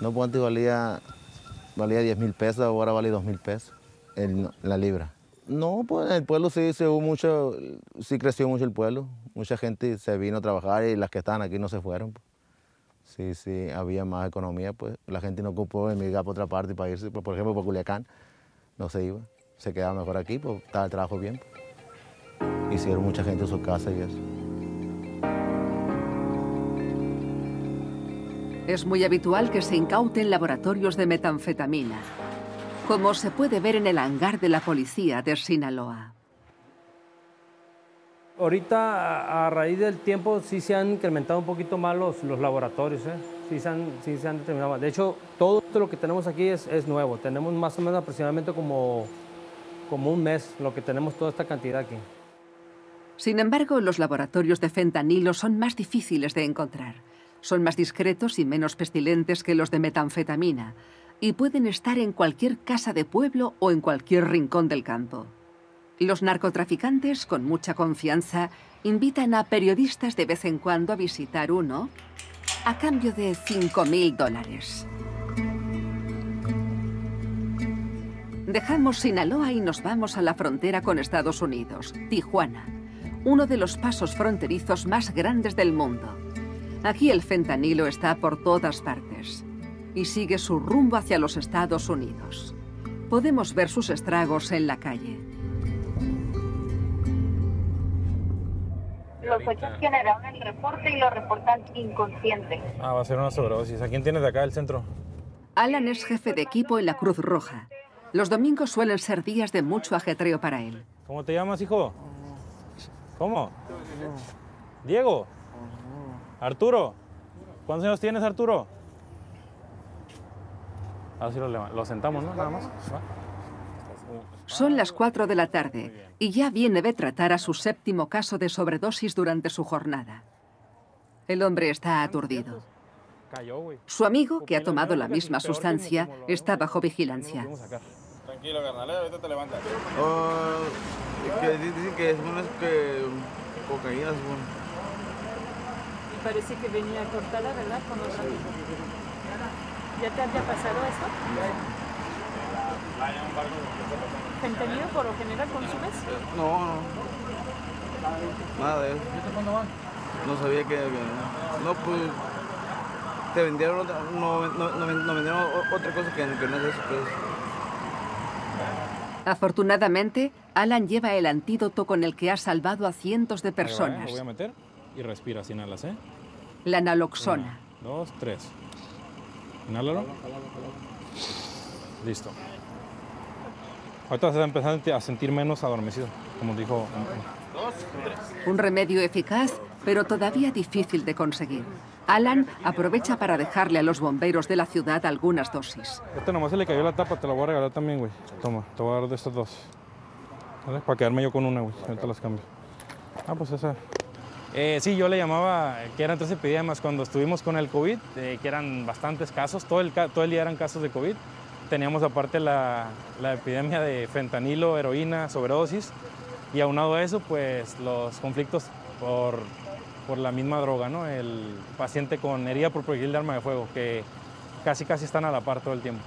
No, pues antes valía, valía 10 mil pesos, ahora vale 2 mil pesos en la libra. No, pues en el pueblo sí se hubo mucho, sí creció mucho el pueblo. Mucha gente se vino a trabajar y las que estaban aquí no se fueron. pues. Sí, sí, había más economía, pues la gente no ocupó emigrar por otra parte para irse, pues, por ejemplo, por Culiacán, no se iba. Se quedaba mejor aquí, pues estaba el trabajo bien. pues. Hicieron mucha gente en su casa y eso. Es muy habitual que se incauten laboratorios de metanfetamina, como se puede ver en el hangar de la policía de Sinaloa. Ahorita, a, raíz del tiempo, sí se han incrementado un poquito más los, los laboratorios, ¿eh? sí, se han, sí se han determinado más. De hecho, todo lo que tenemos aquí es, es nuevo. Tenemos más o menos aproximadamente como, como un mes lo que tenemos toda esta cantidad aquí. Sin embargo, los laboratorios de fentanilo son más difíciles de encontrar. Son más discretos y menos pestilentes que los de metanfetamina y pueden estar en cualquier casa de pueblo o en cualquier rincón del campo. Los narcotraficantes, con mucha confianza, invitan a periodistas de vez en cuando a visitar uno a cambio de 5.000 dólares. Dejamos Sinaloa y nos vamos a la frontera con Estados Unidos, Tijuana, uno de los pasos fronterizos más grandes del mundo. Aquí el fentanilo está por todas partes y sigue su rumbo hacia los Estados Unidos. Podemos ver sus estragos en la calle. Los ocho generaron el reporte y lo reportan inconsciente. Ah, va a ser una sobredosis. ¿A quién tienes de acá del centro? Alan es jefe de equipo en la Cruz Roja. Los domingos suelen ser días de mucho ajetreo para él. ¿Cómo te llamas, hijo? ¿Cómo? Diego. Arturo. ¿Cuántos años tienes, Arturo? Ahora sí lo, lo sentamos, ¿no? Nada más. ¿Va? Son las 4 de la tarde y ya viene de tratar a su séptimo caso de sobredosis durante su jornada. El hombre está aturdido. Cayó, güey. Su amigo, que ha tomado la misma sustancia, está bajo vigilancia. Tranquilo, carnal, ahorita te levantas. Que dicen que es una que cocaína, parece que venía cortada, ¿verdad? Con otra. ¿Ya te había pasado esto? ¿Fentanilo por lo general consumes? No, no. Nada de eso. No sabía que. No, pues. Te vendieron otra, no, no, no, no vendieron o- otra cosa que, que no es eso, pues. Afortunadamente, Alan lleva el antídoto con el que ha salvado a cientos de Ahí va, ¿eh? personas, Lo voy a meter y respiras, inhalas, ¿eh? La naloxona. Una, dos, tres. Inhálalo. Listo. Ahorita se va a empezar a sentir menos adormecido, como dijo. Un remedio eficaz, pero todavía difícil de conseguir. Alan aprovecha para dejarle a los bomberos de la ciudad algunas dosis. Este nomás se le cayó la tapa, te la voy a regalar también, güey. Toma, te voy a dar de estos dos. ¿Vale? Para quedarme yo con una, güey. Ahorita las cambio. Ah, pues esa. Eh, sí, yo le llamaba que eran tres epidemias cuando estuvimos con el COVID, eh, que eran bastantes casos, todo el, día eran casos de COVID. Teníamos aparte la, la epidemia de fentanilo, heroína, sobredosis, y aunado a eso, pues los conflictos por, por la misma droga, ¿no? El paciente con herida por proyectil de arma de fuego, que casi casi están a la par todo el tiempo.